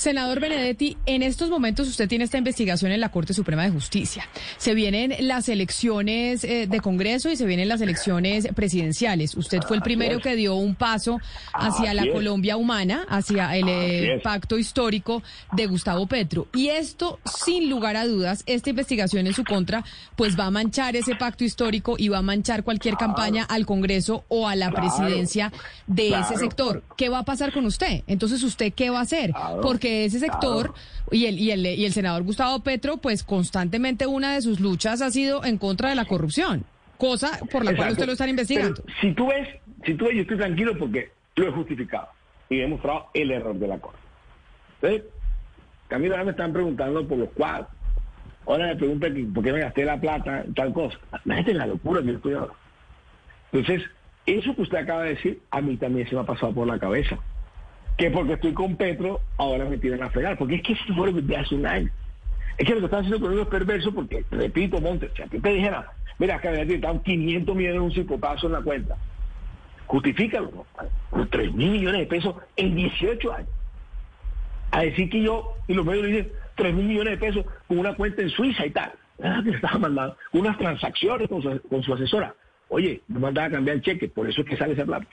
Senador Benedetti, en estos momentos usted tiene esta investigación en la Corte Suprema de Justicia. Se vienen las elecciones eh, de Congreso y se vienen las elecciones presidenciales. Usted fue el primero que dio un paso hacia la Colombia humana, hacia el eh, pacto histórico de Gustavo Petro. Y esto, sin lugar a dudas, esta investigación en su contra, pues va a manchar ese pacto histórico y va a manchar cualquier campaña al Congreso o a la presidencia de ese sector. ¿Qué va a pasar con usted? Entonces, ¿usted qué va a hacer? Porque ese sector y, el, y, el, y el senador Gustavo Petro, pues constantemente una de sus luchas ha sido en contra de la corrupción, cosa por la cual usted lo está investigando. si tú ves, si tú ves, yo estoy tranquilo porque lo he justificado y he demostrado el error de la Corte. Entonces, Camilo, ahora me están preguntando por los cuadros. Ahora me preguntan por qué me gasté la plata, tal cosa. La gente es la locura que yo estoy ahora. Entonces, eso que usted acaba de decir, a mí también se me ha pasado por la cabeza que porque estoy con Petro, ahora me tiran a fregar. Porque es que eso fue lo que hace un año. Es que lo que están haciendo con ellos es perverso porque, repito, Montes, si a ti te dijera, mira, acá me están 500 millones de un cipotazo en la cuenta, justifícalo, ¿no? 3 mil millones de pesos en 18 años. A decir que yo, y los medios dicen, 3 mil millones de pesos con una cuenta en Suiza y tal. Ah, que estaba mandando unas transacciones con su, asesora. Oye, me mandaba a cambiar el cheque, por eso es que sale esa plata.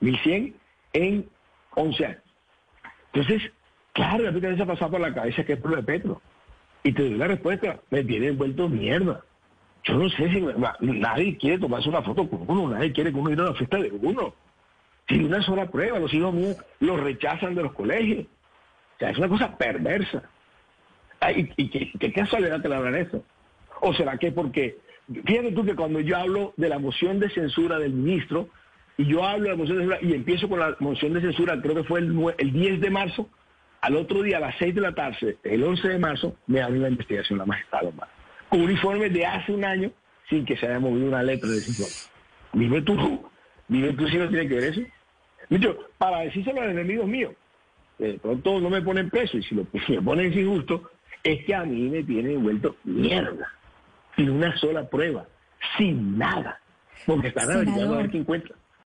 1100 en 11 años. Entonces, claro, a también se ha pasado por la cabeza que es por de Petro. Y te doy la respuesta, me tiene envuelto mierda. Yo no sé si nadie quiere tomarse una foto con uno, nadie quiere que uno ir a la fiesta de uno. Sin una sola prueba, los hijos míos los rechazan de los colegios. O sea, es una cosa perversa. Ay, ¿Y, qué, casualidad te la hablan eso? ¿O será que porque, fíjate tú que cuando yo hablo de la moción de censura del ministro, y yo hablo de la moción de censura y empiezo con la moción de censura, creo que fue el, 10 de marzo, al otro día a las 6 de la tarde, el 11 de marzo, me abre la investigación la magistrada con un informe de hace un año sin que se haya movido una letra de ese informe. Dime tú, dime tú si no tiene que ver eso. Dicho, para decírselo a los enemigos míos, de pronto no me ponen preso y si lo si me ponen injusto, es que a mí me tiene vuelto mierda, sin una sola prueba, sin nada, porque están averiguando a ver qué encuentran.